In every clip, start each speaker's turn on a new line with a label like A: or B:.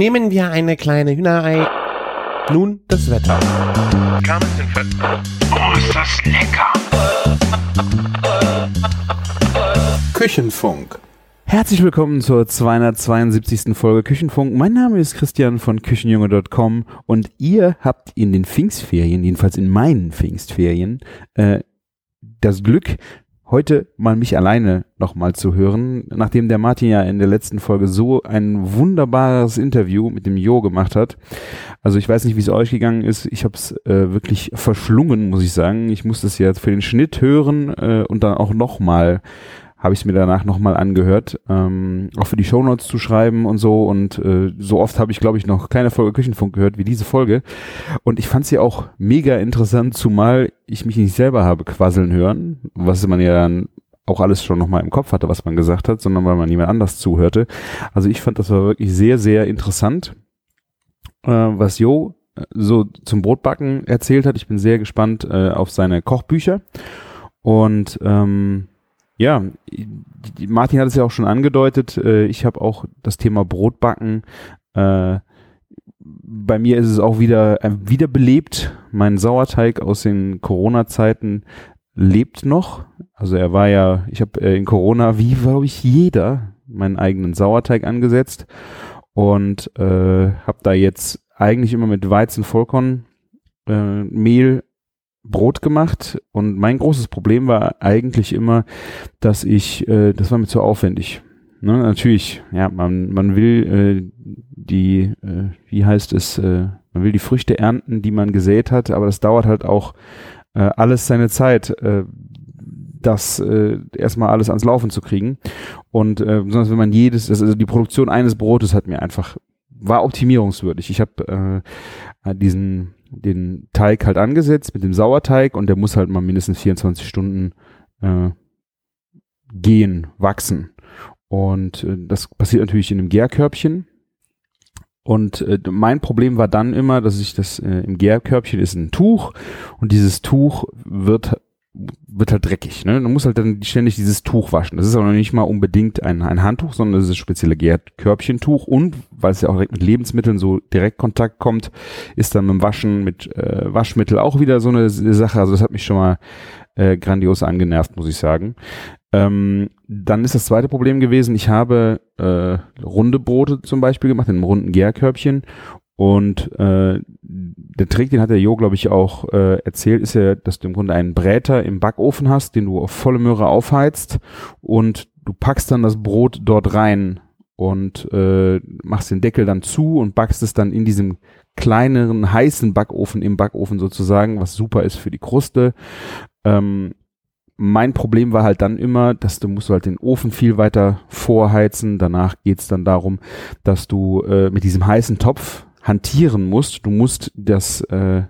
A: Nehmen wir eine kleine Hühnerei. Nun das Wetter.
B: Oh, ist das lecker!
C: Küchenfunk.
D: Herzlich willkommen zur 272. Folge Küchenfunk. Mein Name ist Christian von Küchenjunge.com und ihr habt in den Pfingstferien, jedenfalls in meinen Pfingstferien, äh, das Glück, heute mal mich alleine nochmal zu hören, nachdem der Martin ja in der letzten Folge so ein wunderbares Interview mit dem Jo gemacht hat. Also ich weiß nicht, wie es euch gegangen ist. Ich habe es äh, wirklich verschlungen, muss ich sagen. Ich musste es jetzt für den Schnitt hören äh, und dann auch nochmal habe ich es mir danach nochmal angehört, ähm, auch für die Shownotes zu schreiben und so. Und äh, so oft habe ich, glaube ich, noch keine Folge Küchenfunk gehört wie diese Folge. Und ich fand sie auch mega interessant, zumal ich mich nicht selber habe quasseln hören, was man ja dann auch alles schon nochmal im Kopf hatte, was man gesagt hat, sondern weil man jemand anders zuhörte. Also ich fand, das war wirklich sehr, sehr interessant, äh, was Jo äh, so zum Brotbacken erzählt hat. Ich bin sehr gespannt äh, auf seine Kochbücher. Und ähm, ja, Martin hat es ja auch schon angedeutet. Äh, ich habe auch das Thema Brotbacken. Äh, bei mir ist es auch wieder äh, wiederbelebt. Mein Sauerteig aus den Corona-Zeiten lebt noch. Also er war ja, ich habe in Corona, wie glaube ich jeder, meinen eigenen Sauerteig angesetzt und äh, habe da jetzt eigentlich immer mit Weizen Vollkorn äh, Mehl Brot gemacht und mein großes Problem war eigentlich immer, dass ich, äh, das war mir zu aufwendig. Ne, natürlich, ja, man, man will äh, die, äh, wie heißt es, äh, man will die Früchte ernten, die man gesät hat, aber das dauert halt auch äh, alles seine Zeit, äh, das äh, erstmal alles ans Laufen zu kriegen. Und äh, besonders wenn man jedes, also die Produktion eines Brotes hat mir einfach, war optimierungswürdig. Ich habe äh, diesen den Teig halt angesetzt mit dem Sauerteig und der muss halt mal mindestens 24 Stunden äh, gehen, wachsen. Und äh, das passiert natürlich in einem Gärkörbchen. Und äh, mein Problem war dann immer, dass ich das äh, im Gärkörbchen ist ein Tuch und dieses Tuch wird wird halt dreckig. Ne? Man muss halt dann ständig dieses Tuch waschen. Das ist aber noch nicht mal unbedingt ein, ein Handtuch, sondern das ist spezielle Körbchentuch. Und weil es ja auch direkt mit Lebensmitteln so direkt Kontakt kommt, ist dann beim Waschen mit äh, Waschmittel auch wieder so eine Sache. Also das hat mich schon mal äh, grandios angenervt, muss ich sagen. Ähm, dann ist das zweite Problem gewesen, ich habe äh, runde Brote zum Beispiel gemacht, in einem runden Gärkörbchen und äh, der Trick, den hat der Jo, glaube ich, auch äh, erzählt, ist ja, dass du im Grunde einen Bräter im Backofen hast, den du auf volle Möhre aufheizt und du packst dann das Brot dort rein und äh, machst den Deckel dann zu und backst es dann in diesem kleineren, heißen Backofen im Backofen sozusagen, was super ist für die Kruste. Ähm, mein Problem war halt dann immer, dass du musst halt den Ofen viel weiter vorheizen. Danach geht's dann darum, dass du äh, mit diesem heißen Topf hantieren musst. Du musst das, äh,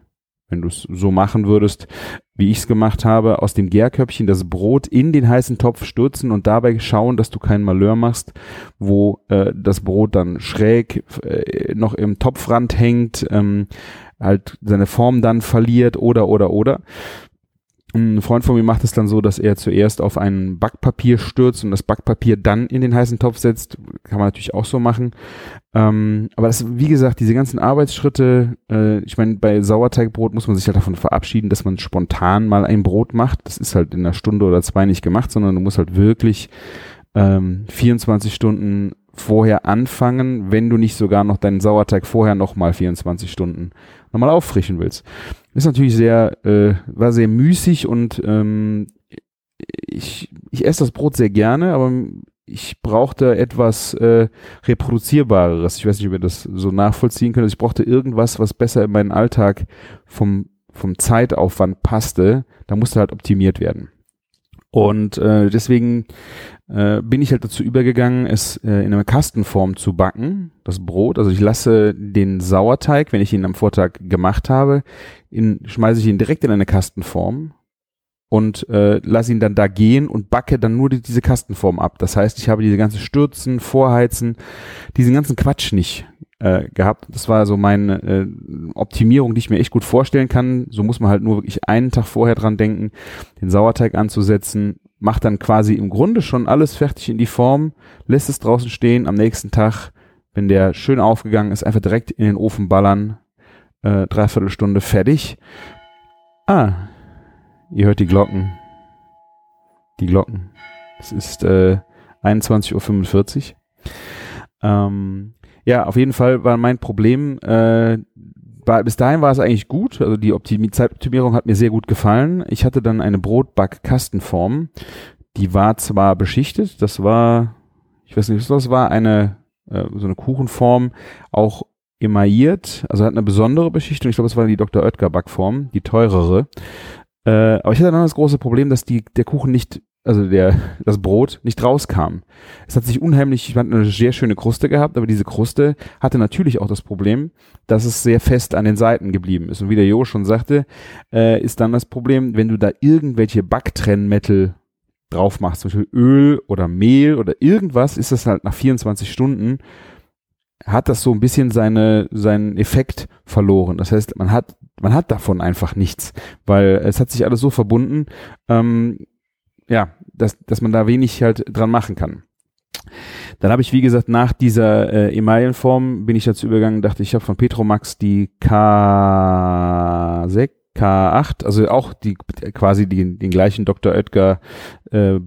D: wenn du es so machen würdest, wie ich es gemacht habe, aus dem Gärköpfchen das Brot in den heißen Topf stürzen und dabei schauen, dass du keinen Malheur machst, wo äh, das Brot dann schräg äh, noch im Topfrand hängt, ähm, halt seine Form dann verliert oder oder oder. Ein Freund von mir macht es dann so, dass er zuerst auf ein Backpapier stürzt und das Backpapier dann in den heißen Topf setzt. Kann man natürlich auch so machen. Ähm, aber das, wie gesagt, diese ganzen Arbeitsschritte, äh, ich meine, bei Sauerteigbrot muss man sich halt davon verabschieden, dass man spontan mal ein Brot macht. Das ist halt in einer Stunde oder zwei nicht gemacht, sondern du musst halt wirklich ähm, 24 Stunden vorher anfangen, wenn du nicht sogar noch deinen Sauerteig vorher nochmal 24 Stunden nochmal auffrischen willst. Ist natürlich sehr, äh, war sehr müßig und ähm, ich, ich esse das Brot sehr gerne, aber ich brauchte etwas äh, reproduzierbareres. Ich weiß nicht, ob ihr das so nachvollziehen könnt. Ich brauchte irgendwas, was besser in meinen Alltag vom, vom Zeitaufwand passte. Da musste halt optimiert werden. Und äh, deswegen äh, bin ich halt dazu übergegangen, es äh, in einer Kastenform zu backen, das Brot. Also ich lasse den Sauerteig, wenn ich ihn am Vortag gemacht habe, in, schmeiße ich ihn direkt in eine Kastenform und äh, lasse ihn dann da gehen und backe dann nur die, diese Kastenform ab. Das heißt, ich habe diese ganze Stürzen, Vorheizen, diesen ganzen Quatsch nicht äh, gehabt. Das war so meine äh, Optimierung, die ich mir echt gut vorstellen kann. So muss man halt nur wirklich einen Tag vorher dran denken, den Sauerteig anzusetzen, macht dann quasi im Grunde schon alles fertig in die Form, lässt es draußen stehen, am nächsten Tag wenn der schön aufgegangen ist, einfach direkt in den Ofen ballern, äh, dreiviertel Stunde fertig. Ah, ihr hört die Glocken. Die Glocken. Es ist äh, 21.45 Uhr. Ähm, ja, auf jeden Fall war mein Problem, äh, war, bis dahin war es eigentlich gut, also die Optimi Zeitoptimierung hat mir sehr gut gefallen. Ich hatte dann eine Brotback-Kastenform, die war zwar beschichtet, das war, ich weiß nicht, was das war, eine äh, so eine Kuchenform, auch emailliert, also hat eine besondere Beschichtung. Ich glaube, es war die Dr. Oetker Backform, die teurere. Äh, aber ich hatte dann das große Problem, dass die, der Kuchen nicht, also der, das Brot nicht rauskam. Es hat sich unheimlich, ich hatte eine sehr schöne Kruste gehabt, aber diese Kruste hatte natürlich auch das Problem, dass es sehr fest an den Seiten geblieben ist. Und wie der Jo schon sagte, äh, ist dann das Problem, wenn du da irgendwelche Backtrennmittel drauf machst, zum Beispiel Öl oder Mehl oder irgendwas, ist das halt nach 24 Stunden hat das so ein bisschen seine, seinen Effekt verloren. Das heißt, man hat, man hat davon einfach nichts, weil es hat sich alles so verbunden, ähm, ja, dass, dass man da wenig halt dran machen kann. Dann habe ich, wie gesagt, nach dieser äh, Emaillenform bin ich dazu übergegangen, dachte ich habe von Petromax die K6, K8, also auch die quasi die, den gleichen Dr. Oetker äh,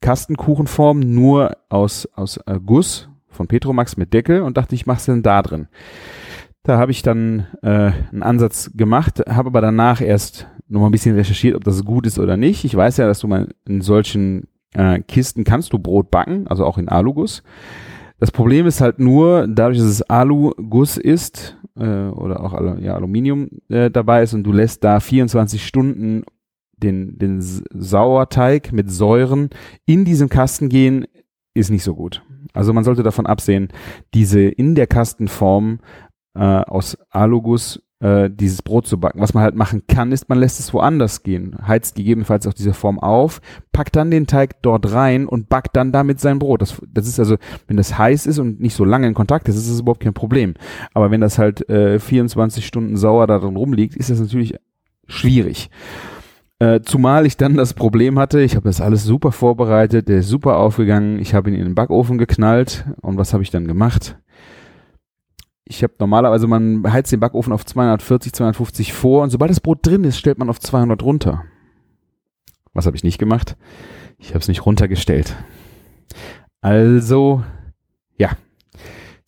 D: Kastenkuchenform, nur aus, aus äh, Guss, von Petromax mit Deckel und dachte, ich mache es denn da drin. Da habe ich dann äh, einen Ansatz gemacht, habe aber danach erst noch mal ein bisschen recherchiert, ob das gut ist oder nicht. Ich weiß ja, dass du mal in solchen äh, Kisten kannst du Brot backen, also auch in Aluguss. Das Problem ist halt nur, dadurch, dass es Aluguss ist äh, oder auch ja, Aluminium äh, dabei ist und du lässt da 24 Stunden den, den Sauerteig mit Säuren in diesem Kasten gehen, ist nicht so gut. Also man sollte davon absehen, diese in der Kastenform äh, aus Aluguss äh, dieses Brot zu backen. Was man halt machen kann, ist, man lässt es woanders gehen, heizt gegebenenfalls auch diese Form auf, packt dann den Teig dort rein und backt dann damit sein Brot. Das, das ist also, wenn das heiß ist und nicht so lange in Kontakt ist, ist das überhaupt kein Problem. Aber wenn das halt äh, 24 Stunden sauer da drin rumliegt, ist das natürlich schwierig. Äh, zumal ich dann das Problem hatte, ich habe das alles super vorbereitet, der ist super aufgegangen, ich habe ihn in den Backofen geknallt und was habe ich dann gemacht? Ich habe normalerweise, man heizt den Backofen auf 240, 250 vor und sobald das Brot drin ist, stellt man auf 200 runter. Was habe ich nicht gemacht? Ich habe es nicht runtergestellt. Also, ja,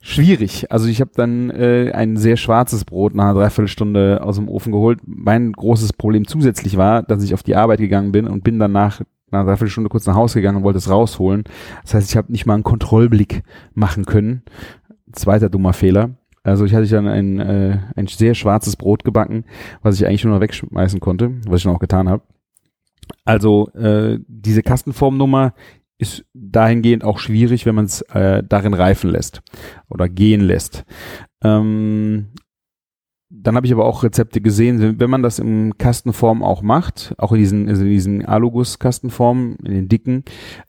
D: schwierig. Also ich habe dann äh, ein sehr schwarzes Brot nach einer Dreiviertelstunde aus dem Ofen geholt. Mein großes Problem zusätzlich war, dass ich auf die Arbeit gegangen bin und bin danach nach einer Dreiviertelstunde kurz nach Hause gegangen und wollte es rausholen. Das heißt, ich habe nicht mal einen Kontrollblick machen können. Zweiter dummer Fehler. Also ich hatte dann ein, äh, ein sehr schwarzes Brot gebacken, was ich eigentlich nur noch wegschmeißen konnte, was ich dann auch getan habe. Also äh, diese Kastenformnummer ist dahingehend auch schwierig, wenn man es äh, darin reifen lässt oder gehen lässt. Ähm, dann habe ich aber auch Rezepte gesehen, wenn man das in Kastenform auch macht, auch in diesen, also in diesen Aluguss-Kastenformen, in den dicken,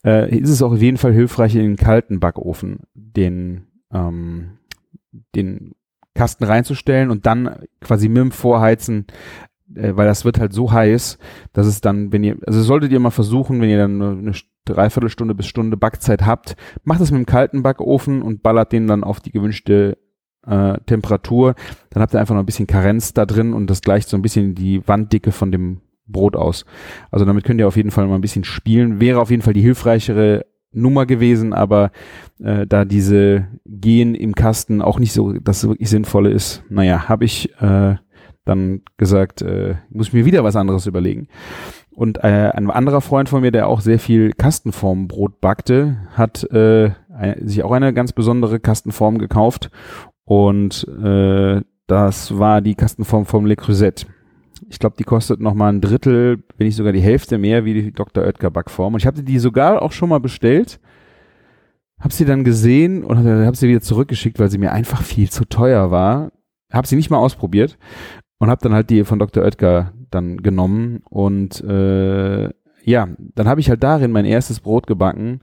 D: äh, ist es auch auf jeden Fall hilfreich, in den kalten Backofen den, ähm, den Kasten reinzustellen und dann quasi mit dem Vorheizen äh, weil das wird halt so heiß, dass es dann, wenn ihr, also solltet ihr mal versuchen, wenn ihr dann eine Dreiviertelstunde bis Stunde Backzeit habt, macht es mit dem kalten Backofen und ballert den dann auf die gewünschte äh, Temperatur. Dann habt ihr einfach noch ein bisschen Karenz da drin und das gleicht so ein bisschen die Wanddicke von dem Brot aus. Also damit könnt ihr auf jeden Fall mal ein bisschen spielen. Wäre auf jeden Fall die hilfreichere Nummer gewesen, aber äh, da diese Gehen im Kasten auch nicht so das wirklich Sinnvolle ist, naja, habe ich äh, dann gesagt, äh, muss ich mir wieder was anderes überlegen. Und äh, ein anderer Freund von mir, der auch sehr viel Kastenformbrot backte, hat äh, sich auch eine ganz besondere Kastenform gekauft. Und äh, das war die Kastenform vom Le Creuset. Ich glaube, die kostet noch mal ein Drittel, wenn nicht sogar die Hälfte mehr wie die Dr. Oetker Backform. Und ich hatte die sogar auch schon mal bestellt, habe sie dann gesehen und habe sie wieder zurückgeschickt, weil sie mir einfach viel zu teuer war. Habe sie nicht mal ausprobiert und habe dann halt die von Dr. Oetker dann genommen und äh, ja, dann habe ich halt darin mein erstes Brot gebacken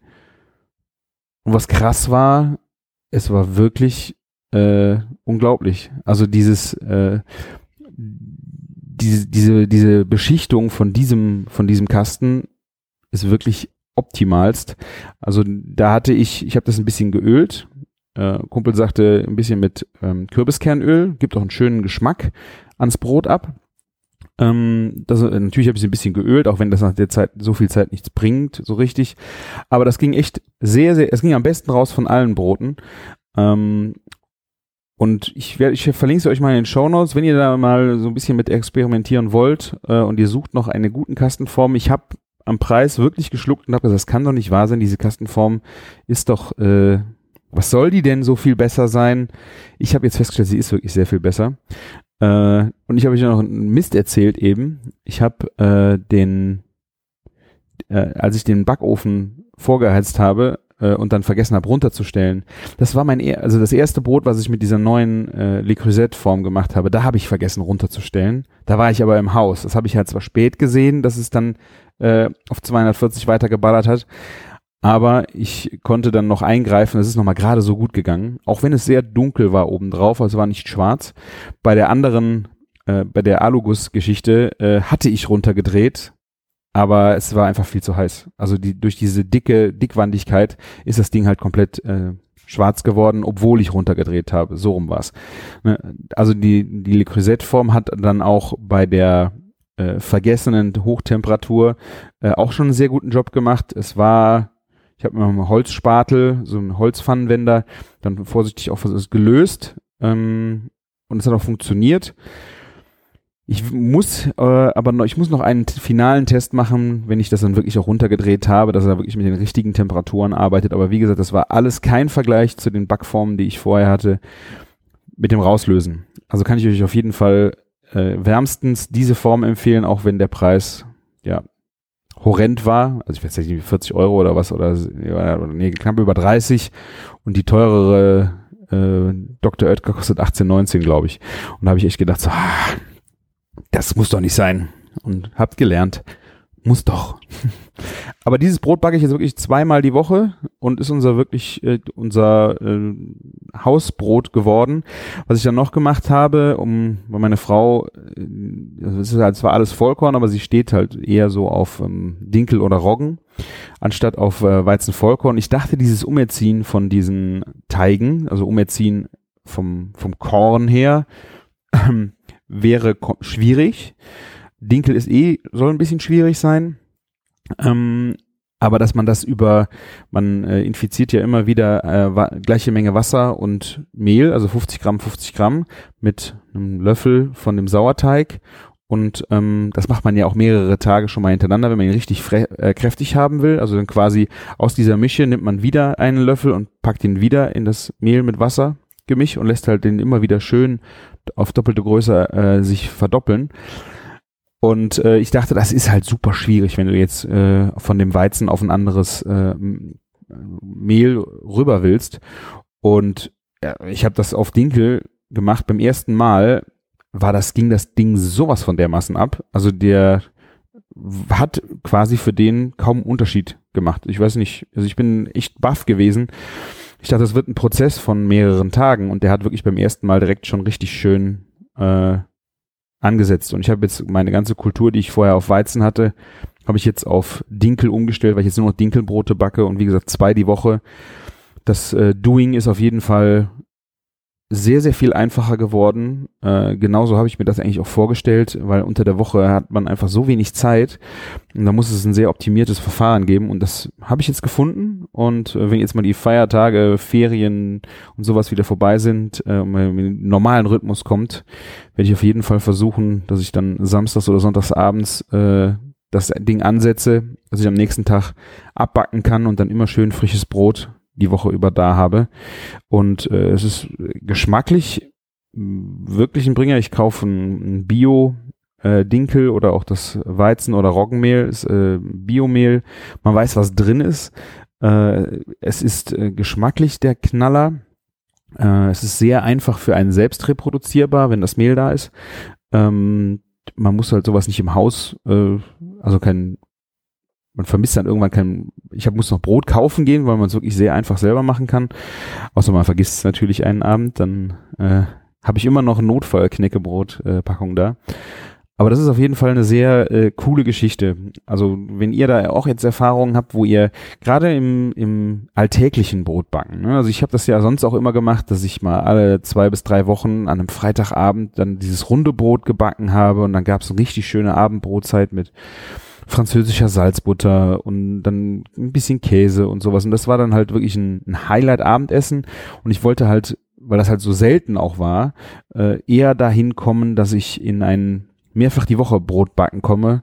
D: und was krass war, es war wirklich äh, unglaublich. Also dieses äh, diese diese diese Beschichtung von diesem von diesem Kasten ist wirklich optimalst. Also da hatte ich, ich habe das ein bisschen geölt, Äh, Kumpel sagte, ein bisschen mit ähm, Kürbiskernöl, gibt auch einen schönen Geschmack ans Brot ab. Ähm, das, äh, natürlich habe ich sie ein bisschen geölt, auch wenn das nach der Zeit so viel Zeit nichts bringt, so richtig. Aber das ging echt sehr, sehr, es ging am besten raus von allen Broten. Ähm, und ich werde, ich verlinke euch mal in den Show Notes, wenn ihr da mal so ein bisschen mit experimentieren wollt äh, und ihr sucht noch eine guten Kastenform. Ich habe am Preis wirklich geschluckt und habe gesagt, das kann doch nicht wahr sein. Diese Kastenform ist doch, äh, was soll die denn so viel besser sein? Ich habe jetzt festgestellt, sie ist wirklich sehr viel besser. Äh, und ich habe euch noch einen Mist erzählt eben. Ich habe äh, den, äh, als ich den Backofen vorgeheizt habe, äh, und dann vergessen habe runterzustellen. Das war mein, also das erste Brot, was ich mit dieser neuen äh, Le Creuset Form gemacht habe, da habe ich vergessen runterzustellen. Da war ich aber im Haus. Das habe ich halt zwar spät gesehen, dass es dann äh, auf 240 weitergeballert hat, aber ich konnte dann noch eingreifen. Es ist nochmal gerade so gut gegangen, auch wenn es sehr dunkel war obendrauf, also es war nicht schwarz. Bei der anderen, äh, bei der Alugus-Geschichte äh, hatte ich runtergedreht aber es war einfach viel zu heiß. Also die, durch diese dicke Dickwandigkeit ist das Ding halt komplett äh, schwarz geworden, obwohl ich runtergedreht habe. So rum war's. Ne? Also die, die Le Creuset-Form hat dann auch bei der äh, vergessenen Hochtemperatur äh, auch schon einen sehr guten Job gemacht. Es war, ich habe mir einen Holzspatel, so einen Holzpfannenwender, dann vorsichtig auch gelöst ähm, und es hat auch funktioniert. Ich muss äh, aber noch, ich muss noch einen finalen Test machen, wenn ich das dann wirklich auch runtergedreht habe, dass er wirklich mit den richtigen Temperaturen arbeitet. Aber wie gesagt, das war alles kein Vergleich zu den Backformen, die ich vorher hatte, mit dem Rauslösen. Also kann ich euch auf jeden Fall äh, wärmstens diese Form empfehlen, auch wenn der Preis ja horrend war. Also ich weiß nicht, 40 Euro oder was oder, ja, nee, knapp über 30 und die teurere äh, Dr. Oetker kostet 18, 19, glaube ich. Und da habe ich echt gedacht, so, ah, das muss doch nicht sein. Und habt gelernt, muss doch. Aber dieses Brot backe ich jetzt wirklich zweimal die Woche und ist unser wirklich äh, unser äh, Hausbrot geworden. Was ich dann noch gemacht habe, um weil meine Frau, äh, es ist halt zwar alles Vollkorn, aber sie steht halt eher so auf ähm, Dinkel oder Roggen anstatt auf äh, Weizenvollkorn. Ich dachte, dieses Umerziehen von diesen Teigen, also Umerziehen vom vom Korn her, ähm, wäre schwierig. Dinkel ist eh, soll ein bisschen schwierig sein. Ähm, aber dass man das über, man äh, infiziert ja immer wieder äh, gleiche Menge Wasser und Mehl, also 50 Gramm, 50 Gramm mit einem Löffel von dem Sauerteig. Und ähm, das macht man ja auch mehrere Tage schon mal hintereinander, wenn man ihn richtig äh, kräftig haben will. Also dann quasi aus dieser Mische nimmt man wieder einen Löffel und packt ihn wieder in das Mehl mit Wasser Gemisch und lässt halt den immer wieder schön auf doppelte Größe äh, sich verdoppeln. Und äh, ich dachte, das ist halt super schwierig, wenn du jetzt äh, von dem Weizen auf ein anderes äh, Mehl rüber willst. Und ja, ich habe das auf Dinkel gemacht. Beim ersten Mal war das ging das Ding sowas von dermaßen ab. Also der hat quasi für den kaum Unterschied gemacht. Ich weiß nicht, also ich bin echt baff gewesen ich dachte, das wird ein Prozess von mehreren Tagen und der hat wirklich beim ersten Mal direkt schon richtig schön äh, angesetzt. Und ich habe jetzt meine ganze Kultur, die ich vorher auf Weizen hatte, habe ich jetzt auf Dinkel umgestellt, weil ich jetzt nur noch Dinkelbrote backe und wie gesagt zwei die Woche. Das äh, Doing ist auf jeden Fall sehr, sehr viel einfacher geworden. Äh, genauso habe ich mir das eigentlich auch vorgestellt, weil unter der Woche hat man einfach so wenig Zeit und da muss es ein sehr optimiertes Verfahren geben und das habe ich jetzt gefunden und äh, wenn jetzt mal die Feiertage, Ferien und sowas wieder vorbei sind äh, und man in normalen Rhythmus kommt, werde ich auf jeden Fall versuchen, dass ich dann samstags oder sonntags abends äh, das Ding ansetze, dass ich am nächsten Tag abbacken kann und dann immer schön frisches Brot die Woche über da habe. Und äh, es ist geschmacklich wirklich ein Bringer. Ich kaufe ein, Bio äh, Dinkel oder auch das Weizen oder Roggenmehl, ist äh, Biomehl. Man weiß, was drin ist. Äh, es ist äh, geschmacklich der Knaller. Äh, es ist sehr einfach für einen selbst reproduzierbar, wenn das Mehl da ist. Ähm, man muss halt sowas nicht im Haus, äh, also kein man vermisst dann irgendwann kein, ich hab, muss noch Brot kaufen gehen, weil man es wirklich sehr einfach selber machen kann. Außer man vergisst es natürlich einen Abend, dann äh, habe ich immer noch Notfall-Knäckebrot-Packung da. Aber das ist auf jeden Fall eine sehr äh, coole Geschichte. Also wenn ihr da auch jetzt Erfahrungen habt, wo ihr gerade im, im alltäglichen Brotbacken, ne? also ich habe das ja sonst auch immer gemacht, dass ich mal alle zwei bis drei Wochen an einem Freitagabend dann dieses runde Brot gebacken habe und dann gab es eine richtig schöne Abendbrotzeit mit französischer Salzbutter und dann ein bisschen Käse und sowas. Und das war dann halt wirklich ein, ein Highlight-Abendessen. Und ich wollte halt, weil das halt so selten auch war, äh, eher dahin kommen, dass ich in ein mehrfach die Woche Brot backen komme.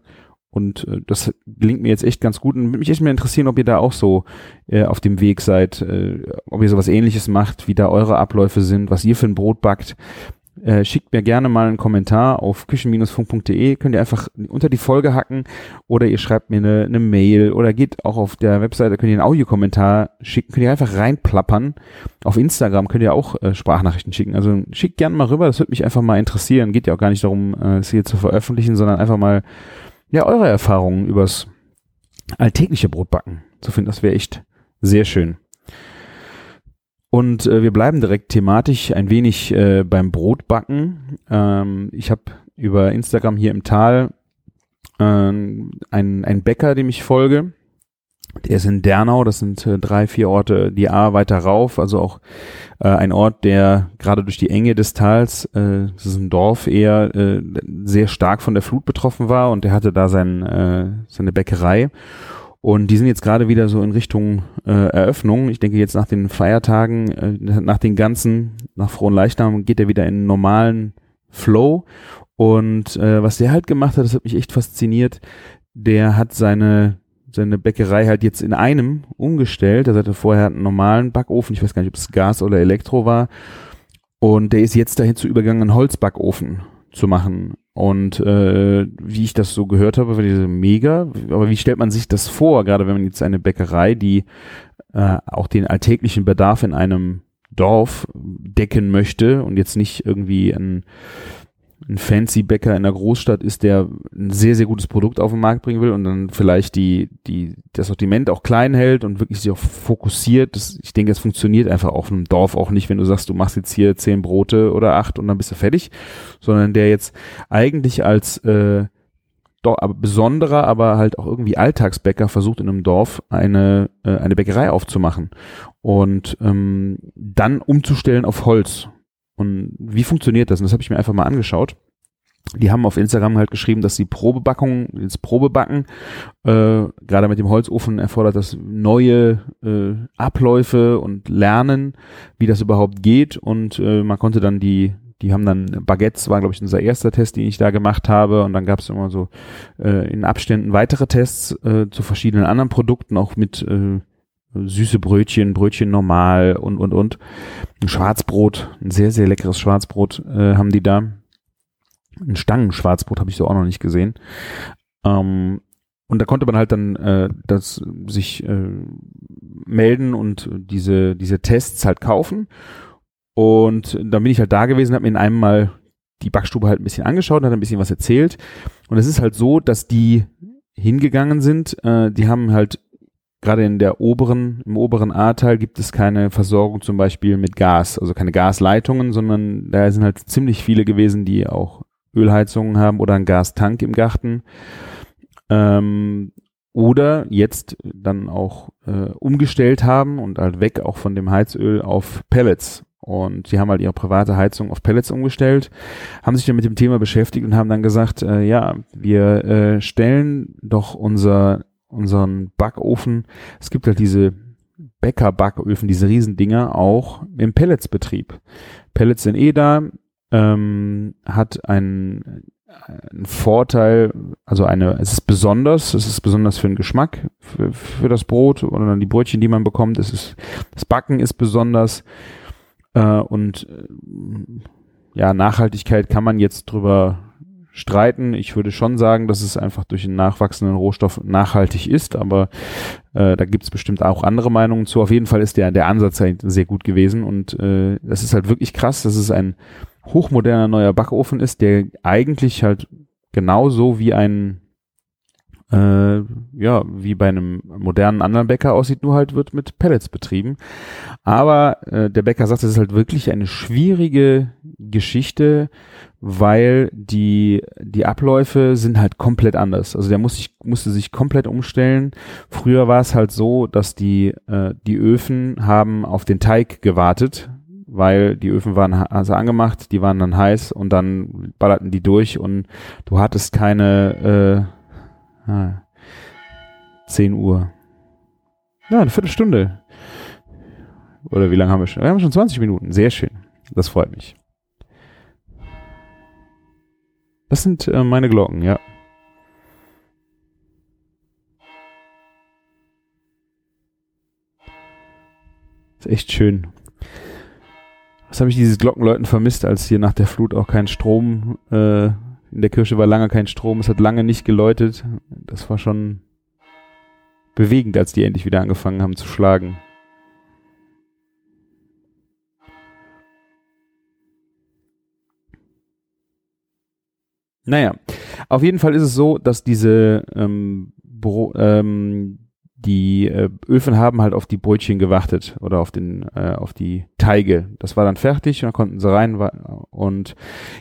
D: Und äh, das gelingt mir jetzt echt ganz gut. Und würde mich echt mal interessieren, ob ihr da auch so äh, auf dem Weg seid, äh, ob ihr sowas ähnliches macht, wie da eure Abläufe sind, was ihr für ein Brot backt. Äh, schickt mir gerne mal einen Kommentar auf küchen-funk.de. Könnt ihr einfach unter die Folge hacken oder ihr schreibt mir eine, eine Mail oder geht auch auf der Webseite, könnt ihr einen Audiokommentar schicken, könnt ihr einfach reinplappern. Auf Instagram könnt ihr auch äh, Sprachnachrichten schicken. Also schickt gerne mal rüber, das würde mich einfach mal interessieren. Geht ja auch gar nicht darum, äh, es hier zu veröffentlichen, sondern einfach mal ja eure Erfahrungen übers alltägliche Brotbacken zu finden. Das wäre echt sehr schön. Und äh, wir bleiben direkt thematisch ein wenig äh, beim Brotbacken. Ähm, ich habe über Instagram hier im Tal äh, einen, einen Bäcker, dem ich folge. Der ist in Dernau, das sind äh, drei, vier Orte, die A weiter rauf, also auch äh, ein Ort, der gerade durch die Enge des Tals, äh, das ist ein Dorf eher, äh, sehr stark von der Flut betroffen war und der hatte da sein, äh, seine Bäckerei. Und die sind jetzt gerade wieder so in Richtung äh, Eröffnung. Ich denke jetzt nach den Feiertagen, äh, nach den ganzen, nach frohen Leichnam geht er wieder in einen normalen Flow. Und äh, was der halt gemacht hat, das hat mich echt fasziniert. Der hat seine seine Bäckerei halt jetzt in einem umgestellt. Er hatte vorher einen normalen Backofen, ich weiß gar nicht, ob es Gas oder Elektro war. Und der ist jetzt dahin zu übergegangen, einen Holzbackofen zu machen. Und äh, wie ich das so gehört habe, war diese mega. Aber wie stellt man sich das vor, gerade wenn man jetzt eine Bäckerei, die äh, auch den alltäglichen Bedarf in einem Dorf decken möchte und jetzt nicht irgendwie ein ein fancy Bäcker in der Großstadt ist, der ein sehr, sehr gutes Produkt auf den Markt bringen will und dann vielleicht die, die, das Sortiment auch klein hält und wirklich sich auch fokussiert. Das, ich denke, es funktioniert einfach auf einem Dorf auch nicht, wenn du sagst, du machst jetzt hier zehn Brote oder acht und dann bist du fertig, sondern der jetzt eigentlich als äh, doch, aber besonderer, aber halt auch irgendwie Alltagsbäcker versucht in einem Dorf eine, äh, eine Bäckerei aufzumachen und ähm, dann umzustellen auf Holz und wie funktioniert das? Und das habe ich mir einfach mal angeschaut. Die haben auf Instagram halt geschrieben, dass sie Probebackungen, jetzt Probebacken, äh, gerade mit dem Holzofen erfordert das neue äh, Abläufe und Lernen, wie das überhaupt geht. Und äh, man konnte dann die, die haben dann Baguettes, war glaube ich unser erster Test, den ich da gemacht habe. Und dann gab es immer so äh, in Abständen weitere Tests äh, zu verschiedenen anderen Produkten, auch mit äh, süße Brötchen, Brötchen normal und, und, und. Ein Schwarzbrot, ein sehr, sehr leckeres Schwarzbrot äh, haben die da. Ein Stangenschwarzbrot habe ich so auch noch nicht gesehen. Ähm, und da konnte man halt dann äh, das sich äh, melden und diese, diese Tests halt kaufen. Und dann bin ich halt da gewesen, habe mir in einem Mal die Backstube halt ein bisschen angeschaut, hat ein bisschen was erzählt. Und es ist halt so, dass die hingegangen sind, äh, die haben halt gerade in der oberen, im oberen A-Teil gibt es keine Versorgung zum Beispiel mit Gas, also keine Gasleitungen, sondern da sind halt ziemlich viele gewesen, die auch Ölheizungen haben oder einen Gastank im Garten. Ähm, oder jetzt dann auch äh, umgestellt haben und halt weg auch von dem Heizöl auf Pellets. Und die haben halt ihre private Heizung auf Pellets umgestellt, haben sich dann mit dem Thema beschäftigt und haben dann gesagt, äh, ja, wir äh, stellen doch unser unseren Backofen. Es gibt halt diese Bäcker-Backöfen, diese Riesendinger, auch im Pelletsbetrieb. Pellets sind eh da, ähm, hat einen, einen Vorteil, also eine, es ist besonders, es ist besonders für den Geschmack, für, für das Brot oder dann die Brötchen, die man bekommt. Es ist, das Backen ist besonders äh, und äh, ja, Nachhaltigkeit kann man jetzt drüber streiten. Ich würde schon sagen, dass es einfach durch den nachwachsenden Rohstoff nachhaltig ist, aber äh, da gibt es bestimmt auch andere Meinungen zu. Auf jeden Fall ist der, der Ansatz halt sehr gut gewesen und äh, das ist halt wirklich krass, dass es ein hochmoderner neuer Backofen ist, der eigentlich halt genauso wie ein äh, ja, wie bei einem modernen anderen Bäcker aussieht, nur halt wird mit Pellets betrieben. Aber äh, der Bäcker sagt, es ist halt wirklich eine schwierige Geschichte, weil die, die Abläufe sind halt komplett anders. Also der muss sich, musste sich komplett umstellen. Früher war es halt so, dass die, äh, die Öfen haben auf den Teig gewartet, weil die Öfen waren also angemacht, die waren dann heiß und dann ballerten die durch und du hattest keine äh, ah, 10 Uhr. Ja, eine Viertelstunde. Oder wie lange haben wir schon? Wir haben schon 20 Minuten. Sehr schön. Das freut mich. Das sind äh, meine Glocken, ja. ist echt schön. Was habe ich dieses Glockenläuten vermisst, als hier nach der Flut auch kein Strom, äh, in der Kirche war lange kein Strom, es hat lange nicht geläutet. Das war schon bewegend, als die endlich wieder angefangen haben zu schlagen. Naja, auf jeden Fall ist es so, dass diese ähm, Bro ähm, die äh, Öfen haben halt auf die Brötchen gewartet oder auf den äh, auf die Teige. Das war dann fertig und dann konnten sie rein und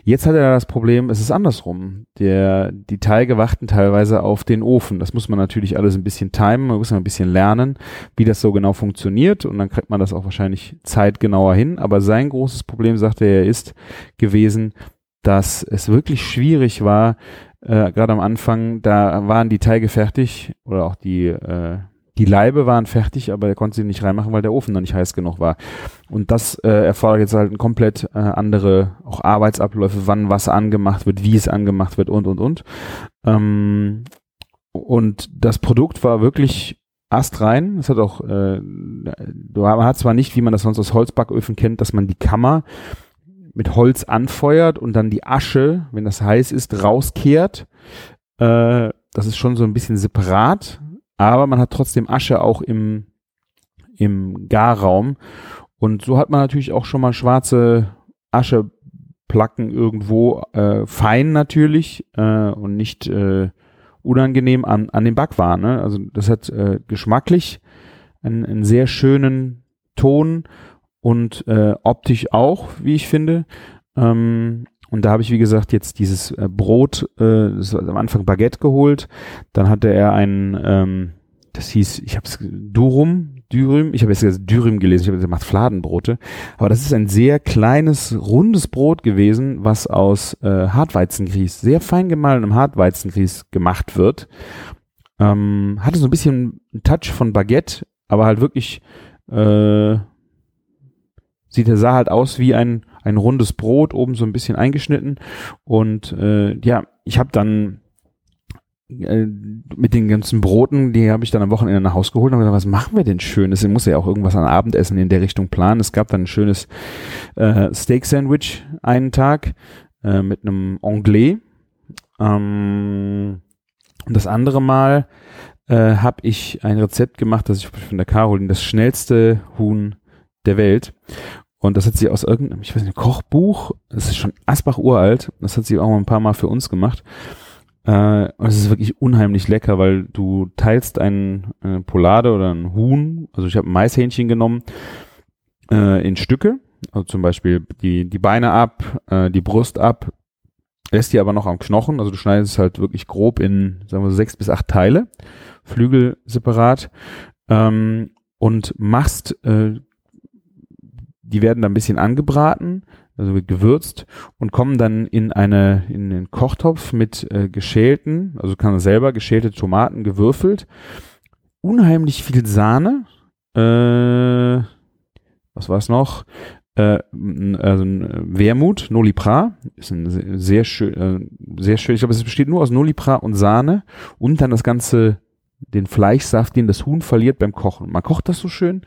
D: jetzt hat er das Problem, es ist andersrum. Der die Teige warten teilweise auf den Ofen. Das muss man natürlich alles ein bisschen timen, man muss ein bisschen lernen, wie das so genau funktioniert und dann kriegt man das auch wahrscheinlich zeitgenauer hin, aber sein großes Problem sagte er ist gewesen, dass es wirklich schwierig war, äh, gerade am Anfang, da waren die Teige fertig oder auch die, äh, die Leibe waren fertig, aber er konnte sie nicht reinmachen, weil der Ofen noch nicht heiß genug war. Und das äh, erfordert jetzt halt ein komplett äh, andere auch Arbeitsabläufe, wann was angemacht wird, wie es angemacht wird und und und. Ähm, und das Produkt war wirklich astrein. Es hat auch, äh, man hat zwar nicht, wie man das sonst aus Holzbacköfen kennt, dass man die Kammer mit Holz anfeuert und dann die Asche, wenn das heiß ist, rauskehrt. Äh, das ist schon so ein bisschen separat, aber man hat trotzdem Asche auch im, im Garraum. Und so hat man natürlich auch schon mal schwarze Ascheplacken irgendwo, äh, fein natürlich äh, und nicht äh, unangenehm an, an den Backwaren. Ne? Also das hat äh, geschmacklich einen, einen sehr schönen Ton und äh, optisch auch, wie ich finde. Ähm, und da habe ich, wie gesagt, jetzt dieses äh, Brot, äh, am Anfang Baguette geholt. Dann hatte er ein, ähm, das hieß, ich habe es Durum, Dürüm, ich habe jetzt Dürüm gelesen, ich habe gesagt, macht Fladenbrote. Aber das ist ein sehr kleines, rundes Brot gewesen, was aus äh, Hartweizengrieß, sehr fein gemahlenem Hartweizengrieß gemacht wird. Ähm, hatte so ein bisschen einen Touch von Baguette, aber halt wirklich äh, sieht er sah halt aus wie ein ein rundes Brot oben so ein bisschen eingeschnitten und äh, ja ich habe dann äh, mit den ganzen Broten, die habe ich dann am Wochenende nach Hause geholt und gesagt, was machen wir denn schönes? Ich muss ja auch irgendwas an Abendessen in der Richtung planen. Es gab dann ein schönes äh, Steak-Sandwich einen Tag äh, mit einem Anglais. Ähm, und das andere Mal äh, habe ich ein Rezept gemacht, das ich von der Caroline, das schnellste Huhn der Welt. Und das hat sie aus irgendeinem, ich weiß nicht, Kochbuch, das ist schon Asbach uralt, das hat sie auch mal ein paar Mal für uns gemacht. Äh, und es ist wirklich unheimlich lecker, weil du teilst ein äh, Polade oder ein Huhn, also ich habe ein Maishähnchen genommen, äh, in Stücke, also zum Beispiel die, die Beine ab, äh, die Brust ab, lässt die aber noch am Knochen, also du schneidest es halt wirklich grob in, sagen wir, sechs bis acht Teile, Flügel separat, ähm, und machst äh, die werden dann ein bisschen angebraten, also gewürzt und kommen dann in eine in den Kochtopf mit äh, geschälten, also kann man selber geschälte Tomaten gewürfelt, unheimlich viel Sahne, äh, was war es noch? Äh, also Wermut, Nolipra, ist ein sehr schön, äh, sehr schön. Ich glaube, es besteht nur aus Nolipra und Sahne und dann das ganze den Fleischsaft, den das Huhn verliert beim Kochen. Man kocht das so schön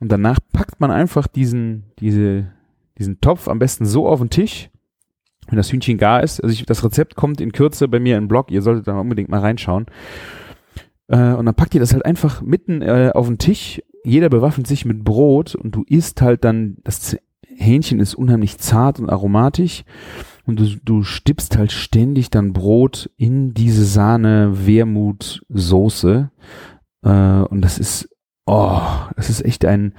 D: und danach packt man einfach diesen, diese, diesen Topf am besten so auf den Tisch, wenn das Hühnchen gar ist. Also ich, das Rezept kommt in Kürze bei mir im Blog. Ihr solltet da unbedingt mal reinschauen. Äh, und dann packt ihr das halt einfach mitten äh, auf den Tisch. Jeder bewaffnet sich mit Brot und du isst halt dann, das Hähnchen ist unheimlich zart und aromatisch und du, du stippst halt ständig dann Brot in diese Sahne Wermut Soße äh, und das ist Oh, es ist echt ein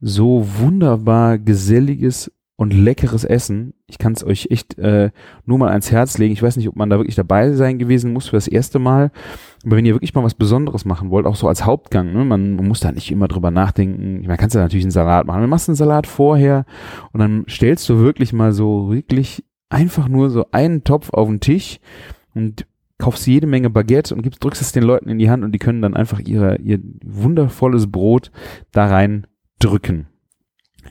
D: so wunderbar geselliges, und leckeres Essen. Ich kann es euch echt äh, nur mal ans Herz legen. Ich weiß nicht, ob man da wirklich dabei sein gewesen muss für das erste Mal. Aber wenn ihr wirklich mal was Besonderes machen wollt, auch so als Hauptgang, ne, man, man muss da nicht immer drüber nachdenken. Man kann ja natürlich einen Salat machen. Du machst einen Salat vorher und dann stellst du wirklich mal so wirklich einfach nur so einen Topf auf den Tisch und kaufst jede Menge Baguette und gibst, drückst es den Leuten in die Hand und die können dann einfach ihre, ihr wundervolles Brot da rein drücken.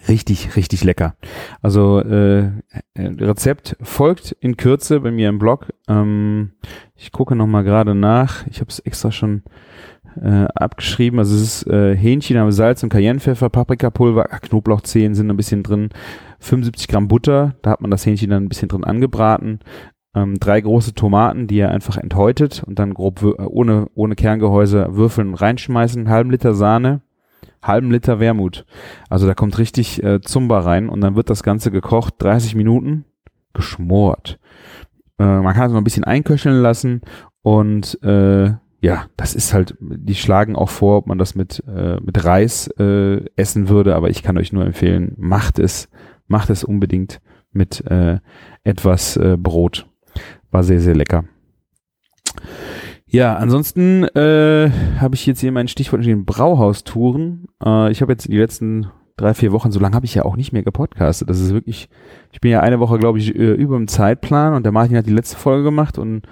D: Richtig, richtig lecker. Also äh, Rezept folgt in Kürze bei mir im Blog. Ähm, ich gucke noch mal gerade nach. Ich habe es extra schon äh, abgeschrieben. Also es ist äh, Hähnchen, aber Salz und Cayennepfeffer, Paprikapulver, Knoblauchzehen sind ein bisschen drin, 75 Gramm Butter, da hat man das Hähnchen dann ein bisschen drin angebraten, ähm, drei große Tomaten, die ihr einfach enthäutet und dann grob ohne, ohne Kerngehäuse würfeln reinschmeißen, halben Liter Sahne, halben Liter Wermut. Also da kommt richtig äh, Zumba rein und dann wird das Ganze gekocht, 30 Minuten, geschmort. Äh, man kann es noch ein bisschen einköcheln lassen und äh, ja, das ist halt, die schlagen auch vor, ob man das mit, äh, mit Reis äh, essen würde, aber ich kann euch nur empfehlen, macht es, macht es unbedingt mit äh, etwas äh, Brot. War sehr, sehr lecker. Ja, ansonsten äh, habe ich jetzt hier mein Stichwort in den Brauhaustouren. Äh, ich habe jetzt die letzten drei, vier Wochen, so lange habe ich ja auch nicht mehr gepodcastet. Das ist wirklich, ich bin ja eine Woche, glaube ich, über dem Zeitplan und der Martin hat die letzte Folge gemacht und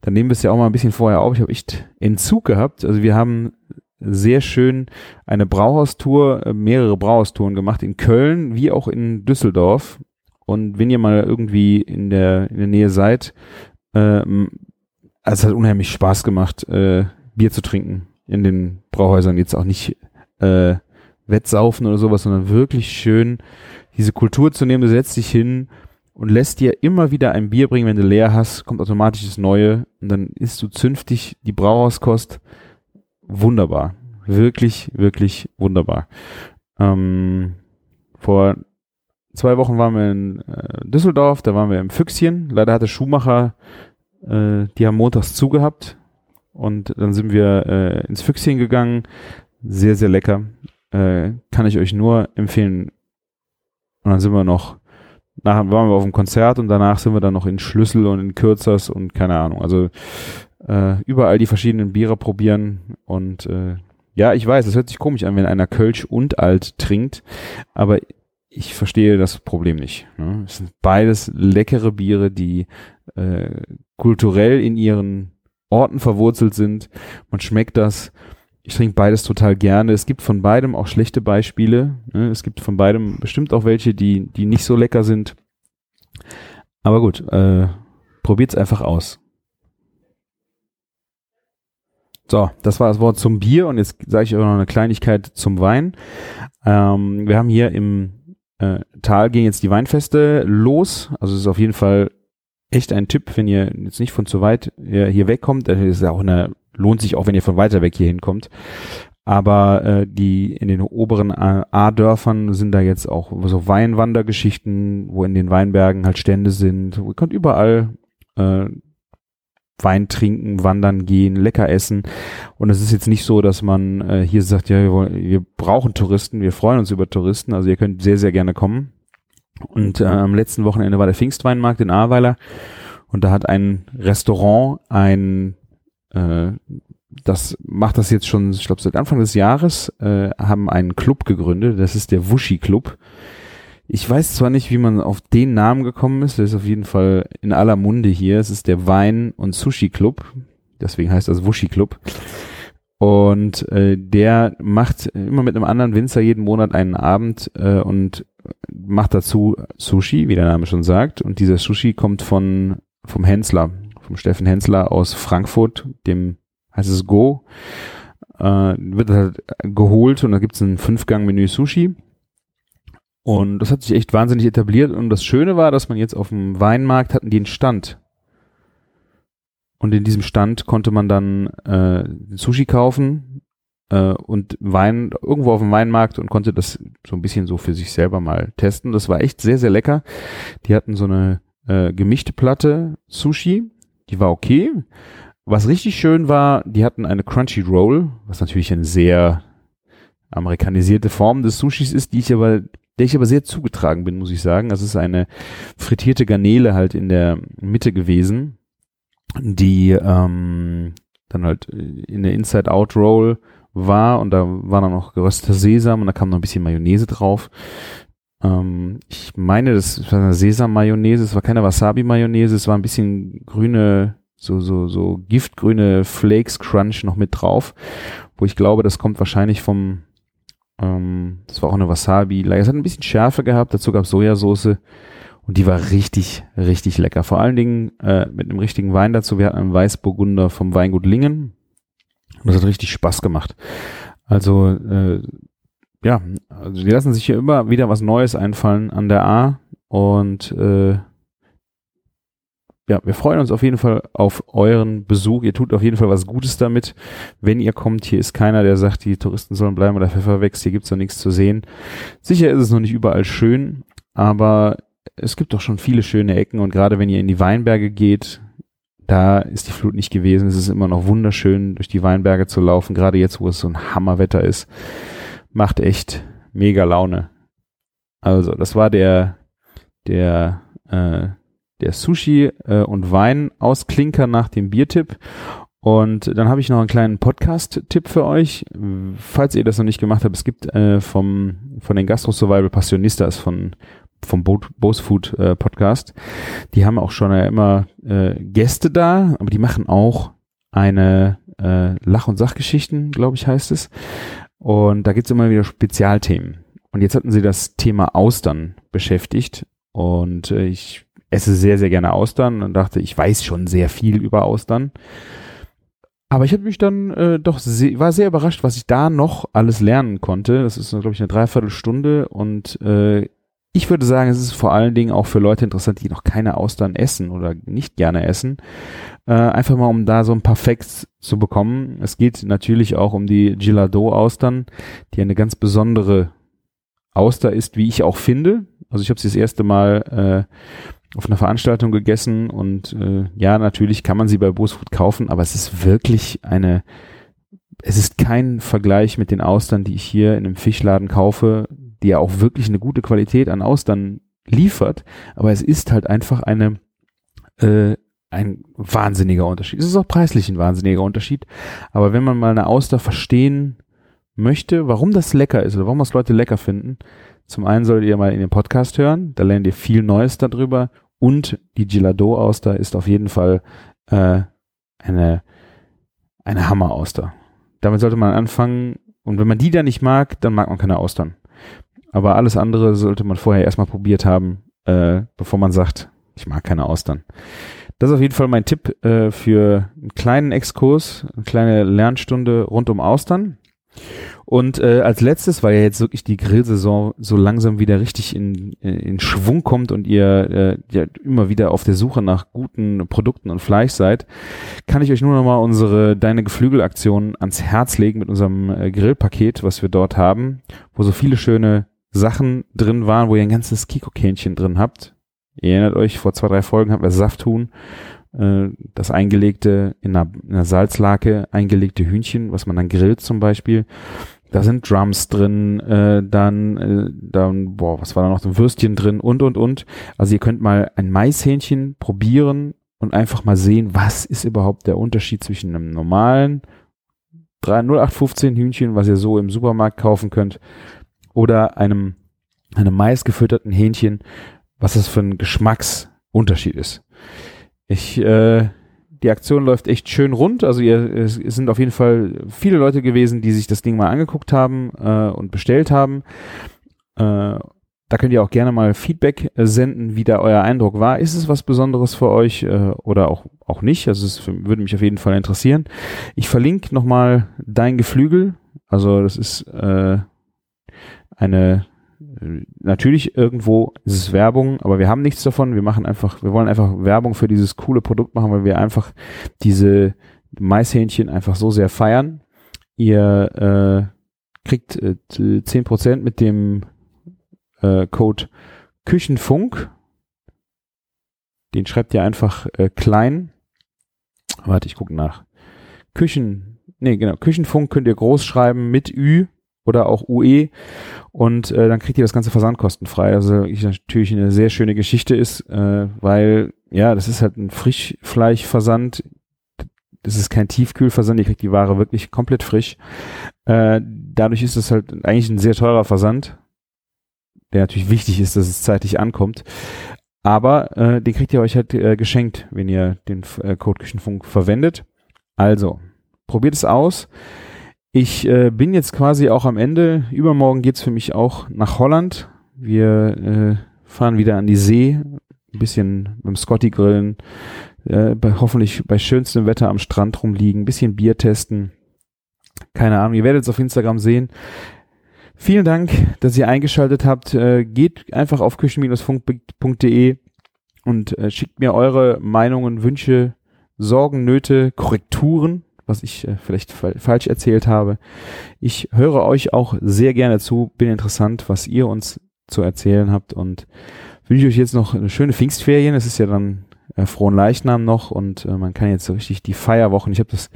D: dann nehmen wir es ja auch mal ein bisschen vorher auf. Ich habe echt Entzug gehabt. Also wir haben sehr schön eine Brauhaustour, äh, mehrere Brauhaustouren gemacht in Köln wie auch in Düsseldorf. Und wenn ihr mal irgendwie in der, in der Nähe seid, äh, also es hat unheimlich Spaß gemacht, äh, Bier zu trinken in den Brauhäusern. Jetzt auch nicht äh, Wettsaufen oder sowas, sondern wirklich schön diese Kultur zu nehmen. Du setzt dich hin, und lässt dir immer wieder ein Bier bringen, wenn du leer hast, kommt automatisch das Neue und dann isst du zünftig die Brauhauskost. Wunderbar. Wirklich, wirklich wunderbar. Ähm, vor zwei Wochen waren wir in äh, Düsseldorf, da waren wir im Füchschen. Leider hatte Schumacher, äh, die haben montags zugehabt und dann sind wir äh, ins Füchschen gegangen. Sehr, sehr lecker. Äh, kann ich euch nur empfehlen. Und dann sind wir noch Nachher waren wir auf dem Konzert und danach sind wir dann noch in Schlüssel und in Kürzers und keine Ahnung. Also äh, überall die verschiedenen Biere probieren und äh, ja, ich weiß, es hört sich komisch an, wenn einer Kölsch und Alt trinkt, aber ich verstehe das Problem nicht. Ne? Es sind beides leckere Biere, die äh, kulturell in ihren Orten verwurzelt sind. Man schmeckt das ich trinke beides total gerne. Es gibt von beidem auch schlechte Beispiele. Ne? Es gibt von beidem bestimmt auch welche, die, die nicht so lecker sind. Aber gut, äh, probiert's einfach aus. So, das war das Wort zum Bier und jetzt sage ich auch noch eine Kleinigkeit zum Wein. Ähm, wir haben hier im äh, Tal gehen jetzt die Weinfeste los. Also es ist auf jeden Fall echt ein Tipp, wenn ihr jetzt nicht von zu weit hier, hier wegkommt. Das ist ja auch eine lohnt sich auch, wenn ihr von weiter weg hier hinkommt. Aber äh, die in den oberen A-Dörfern sind da jetzt auch so Weinwandergeschichten, wo in den Weinbergen halt Stände sind. Ihr könnt überall äh, Wein trinken, wandern gehen, lecker essen. Und es ist jetzt nicht so, dass man äh, hier sagt, ja, wir, wollen, wir brauchen Touristen, wir freuen uns über Touristen. Also ihr könnt sehr, sehr gerne kommen. Und äh, am letzten Wochenende war der Pfingstweinmarkt in Ahrweiler. Und da hat ein Restaurant ein äh, das macht das jetzt schon, ich glaube, seit Anfang des Jahres, äh, haben einen Club gegründet, das ist der Wushi Club. Ich weiß zwar nicht, wie man auf den Namen gekommen ist, der ist auf jeden Fall in aller Munde hier. Es ist der Wein- und Sushi Club, deswegen heißt das Wushi Club. Und äh, der macht immer mit einem anderen Winzer jeden Monat einen Abend äh, und macht dazu Sushi, wie der Name schon sagt. Und dieser Sushi kommt von vom Hensler, vom Steffen Hensler aus Frankfurt, dem heißt es Go, äh, wird halt geholt und da gibt es ein Fünfgang-Menü Sushi. Und das hat sich echt wahnsinnig etabliert. Und das Schöne war, dass man jetzt auf dem Weinmarkt hatten die einen Stand. Und in diesem Stand konnte man dann äh, Sushi kaufen äh, und Wein irgendwo auf dem Weinmarkt und konnte das so ein bisschen so für sich selber mal testen. Das war echt sehr, sehr lecker. Die hatten so eine äh, gemischte Platte Sushi die war okay. Was richtig schön war, die hatten eine Crunchy Roll, was natürlich eine sehr amerikanisierte Form des Sushis ist, die ich aber der ich aber sehr zugetragen bin, muss ich sagen. Das ist eine frittierte Garnele halt in der Mitte gewesen, die ähm, dann halt in der Inside-Out-Roll war und da war dann noch gerösteter Sesam und da kam noch ein bisschen Mayonnaise drauf. Ähm, ich meine, das war eine Sesam-Mayonnaise, es war keine Wasabi-Mayonnaise, es war ein bisschen grüne, so, so, so giftgrüne Flakes Crunch noch mit drauf, wo ich glaube, das kommt wahrscheinlich vom, ähm, das war auch eine Wasabi, es hat ein bisschen Schärfe gehabt, dazu gab es Sojasauce und die war richtig, richtig lecker. Vor allen Dingen äh, mit einem richtigen Wein dazu. Wir hatten einen Weißburgunder vom Weingut Lingen und das hat richtig Spaß gemacht. Also, äh, ja, also die lassen sich hier immer wieder was Neues einfallen an der A und äh, ja, wir freuen uns auf jeden Fall auf euren Besuch. Ihr tut auf jeden Fall was Gutes damit. Wenn ihr kommt, hier ist keiner, der sagt, die Touristen sollen bleiben oder Pfeffer wächst, hier gibt's noch nichts zu sehen. Sicher ist es noch nicht überall schön, aber es gibt doch schon viele schöne Ecken und gerade wenn ihr in die Weinberge geht, da ist die Flut nicht gewesen. Es ist immer noch wunderschön, durch die Weinberge zu laufen, gerade jetzt, wo es so ein Hammerwetter ist. Macht echt mega Laune. Also, das war der, der, äh, der Sushi äh, und Wein Ausklinker nach dem Biertipp. Und dann habe ich noch einen kleinen Podcast-Tipp für euch. Falls ihr das noch nicht gemacht habt, es gibt äh, vom, von den Gastro Survival Passionistas von vom Bo Bose Food äh, Podcast. Die haben auch schon äh, immer äh, Gäste da, aber die machen auch eine äh, Lach- und Sachgeschichten, glaube ich, heißt es. Und da gibt's immer wieder Spezialthemen. Und jetzt hatten sie das Thema Austern beschäftigt. Und äh, ich esse sehr, sehr gerne Austern und dachte, ich weiß schon sehr viel über Austern. Aber ich habe mich dann äh, doch sehr, war sehr überrascht, was ich da noch alles lernen konnte. Das ist, glaube ich, eine Dreiviertelstunde und äh, ich würde sagen, es ist vor allen Dingen auch für Leute interessant, die noch keine Austern essen oder nicht gerne essen. Äh, einfach mal, um da so ein paar Facts zu bekommen. Es geht natürlich auch um die Gilado-Austern, die eine ganz besondere Auster ist, wie ich auch finde. Also ich habe sie das erste Mal äh, auf einer Veranstaltung gegessen und äh, ja, natürlich kann man sie bei Bosfood kaufen, aber es ist wirklich eine, es ist kein Vergleich mit den Austern, die ich hier in einem Fischladen kaufe, die ja auch wirklich eine gute Qualität an Austern liefert, aber es ist halt einfach eine äh, ein wahnsinniger Unterschied. Es ist auch preislich ein wahnsinniger Unterschied, aber wenn man mal eine Auster verstehen möchte, warum das lecker ist oder warum das Leute lecker finden, zum einen solltet ihr mal in den Podcast hören, da lernt ihr viel Neues darüber und die Gilado-Auster ist auf jeden Fall äh, eine, eine Hammer-Auster. Damit sollte man anfangen und wenn man die dann nicht mag, dann mag man keine Austern. Aber alles andere sollte man vorher erstmal probiert haben, äh, bevor man sagt, ich mag keine Austern. Das ist auf jeden Fall mein Tipp äh, für einen kleinen Exkurs, eine kleine Lernstunde rund um Austern. Und äh, als letztes, weil ja jetzt wirklich die Grillsaison so langsam wieder richtig in, in Schwung kommt und ihr äh, ja immer wieder auf der Suche nach guten Produkten und Fleisch seid, kann ich euch nur noch mal unsere Deine Geflügelaktion ans Herz legen mit unserem äh, Grillpaket, was wir dort haben, wo so viele schöne Sachen drin waren, wo ihr ein ganzes Kiko-Kähnchen drin habt. Ihr erinnert euch, vor zwei, drei Folgen hatten wir Safthuhn, äh, das eingelegte, in einer, in einer Salzlake eingelegte Hühnchen, was man dann grillt zum Beispiel. Da sind Drums drin, äh, dann, äh, dann, boah, was war da noch, ein Würstchen drin und, und, und. Also ihr könnt mal ein Maishähnchen probieren und einfach mal sehen, was ist überhaupt der Unterschied zwischen einem normalen 0815 Hühnchen, was ihr so im Supermarkt kaufen könnt, oder einem, einem maisgefütterten Hähnchen, was das für ein Geschmacksunterschied ist. Ich, äh, die Aktion läuft echt schön rund. Also ihr, es sind auf jeden Fall viele Leute gewesen, die sich das Ding mal angeguckt haben äh, und bestellt haben. Äh, da könnt ihr auch gerne mal Feedback äh, senden, wie da euer Eindruck war. Ist es was Besonderes für euch äh, oder auch, auch nicht? Also es würde mich auf jeden Fall interessieren. Ich verlinke nochmal dein Geflügel. Also das ist äh, eine natürlich irgendwo ist es Werbung, aber wir haben nichts davon. Wir machen einfach, wir wollen einfach Werbung für dieses coole Produkt machen, weil wir einfach diese Maishähnchen einfach so sehr feiern. Ihr äh, kriegt äh, 10% mit dem äh, Code Küchenfunk. Den schreibt ihr einfach äh, klein. Warte, ich gucke nach. Küchen, nee, genau, Küchenfunk könnt ihr groß schreiben mit Ü oder auch UE und äh, dann kriegt ihr das ganze versandkostenfrei. Also ich, natürlich eine sehr schöne Geschichte ist, äh, weil ja, das ist halt ein Frischfleischversand. Das ist kein Tiefkühlversand, ihr kriegt die Ware wirklich komplett frisch. Äh, dadurch ist es halt eigentlich ein sehr teurer Versand, der natürlich wichtig ist, dass es zeitig ankommt. Aber äh, den kriegt ihr euch halt äh, geschenkt, wenn ihr den äh, Code Küchenfunk verwendet. Also, probiert es aus. Ich äh, bin jetzt quasi auch am Ende. Übermorgen geht's für mich auch nach Holland. Wir äh, fahren wieder an die See, ein bisschen mit dem Scotty grillen, äh, bei, hoffentlich bei schönstem Wetter am Strand rumliegen, ein bisschen Bier testen. Keine Ahnung, ihr werdet es auf Instagram sehen. Vielen Dank, dass ihr eingeschaltet habt. Äh, geht einfach auf küchen-funk.de und äh, schickt mir eure Meinungen, Wünsche, Sorgen, Nöte, Korrekturen, was ich äh, vielleicht fa falsch erzählt habe. Ich höre euch auch sehr gerne zu, bin interessant, was ihr uns zu erzählen habt und wünsche euch jetzt noch eine schöne Pfingstferien. Es ist ja dann äh, frohen Leichnam noch und äh, man kann jetzt so richtig die Feierwochen, ich habe das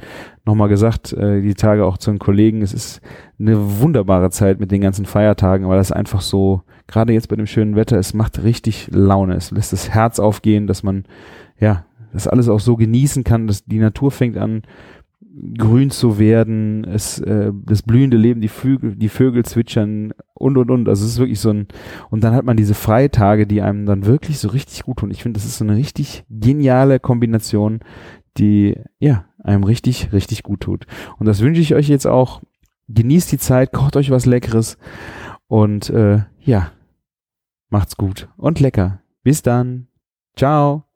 D: nochmal gesagt, äh, die Tage auch zu den Kollegen, es ist eine wunderbare Zeit mit den ganzen Feiertagen, weil das einfach so, gerade jetzt bei dem schönen Wetter, es macht richtig Laune, es lässt das Herz aufgehen, dass man, ja, das alles auch so genießen kann, dass die Natur fängt an, grün zu werden, es, äh, das blühende Leben, die Vögel, die Vögel zwitschern und und und. Also es ist wirklich so ein, und dann hat man diese Freitage, die einem dann wirklich so richtig gut tun. Ich finde, das ist so eine richtig geniale Kombination, die ja einem richtig, richtig gut tut. Und das wünsche ich euch jetzt auch. Genießt die Zeit, kocht euch was Leckeres und äh, ja, macht's gut und lecker. Bis dann. Ciao.